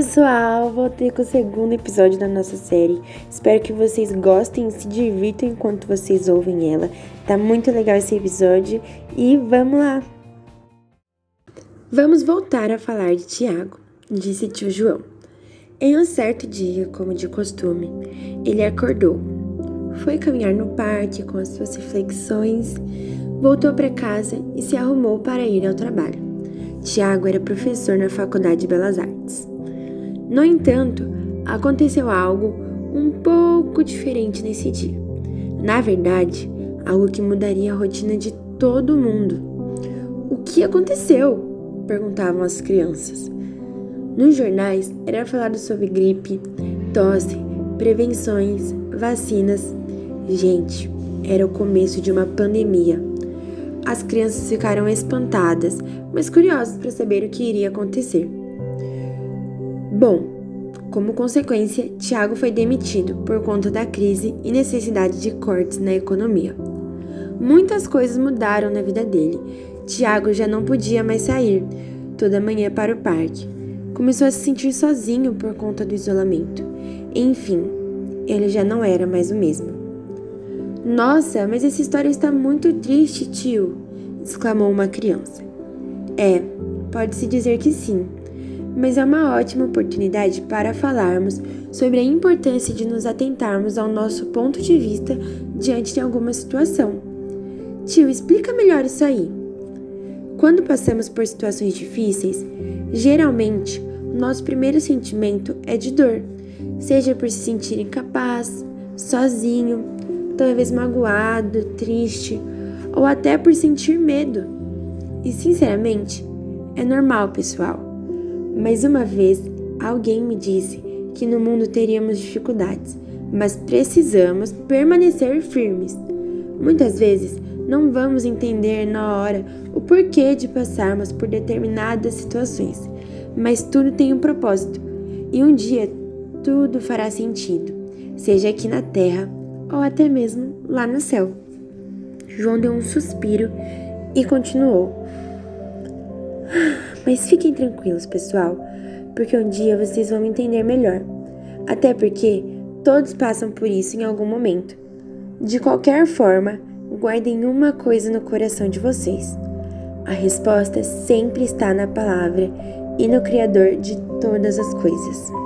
pessoal, voltei com o segundo episódio da nossa série. Espero que vocês gostem e se divirtam enquanto vocês ouvem ela. Tá muito legal esse episódio e vamos lá! Vamos voltar a falar de Tiago, disse tio João. Em um certo dia, como de costume, ele acordou, foi caminhar no parque com as suas reflexões, voltou para casa e se arrumou para ir ao trabalho. Tiago era professor na Faculdade de Belas Artes. No entanto, aconteceu algo um pouco diferente nesse dia. Na verdade, algo que mudaria a rotina de todo mundo. O que aconteceu? perguntavam as crianças. Nos jornais era falado sobre gripe, tosse, prevenções, vacinas. Gente, era o começo de uma pandemia. As crianças ficaram espantadas, mas curiosas para saber o que iria acontecer. Bom, como consequência, Tiago foi demitido por conta da crise e necessidade de cortes na economia. Muitas coisas mudaram na vida dele. Tiago já não podia mais sair toda manhã para o parque. Começou a se sentir sozinho por conta do isolamento. Enfim, ele já não era mais o mesmo. Nossa, mas essa história está muito triste, tio! exclamou uma criança. É, pode-se dizer que sim, mas é uma ótima oportunidade para falarmos sobre a importância de nos atentarmos ao nosso ponto de vista diante de alguma situação. Tio, explica melhor isso aí. Quando passamos por situações difíceis, geralmente nosso primeiro sentimento é de dor, seja por se sentir incapaz, sozinho talvez magoado, triste ou até por sentir medo. E sinceramente, é normal, pessoal. Mas uma vez alguém me disse que no mundo teríamos dificuldades, mas precisamos permanecer firmes. Muitas vezes não vamos entender na hora o porquê de passarmos por determinadas situações, mas tudo tem um propósito e um dia tudo fará sentido, seja aqui na Terra ou até mesmo lá no céu. João deu um suspiro e continuou. Mas fiquem tranquilos, pessoal, porque um dia vocês vão entender melhor. Até porque todos passam por isso em algum momento. De qualquer forma, guardem uma coisa no coração de vocês. A resposta sempre está na palavra e no Criador de todas as coisas.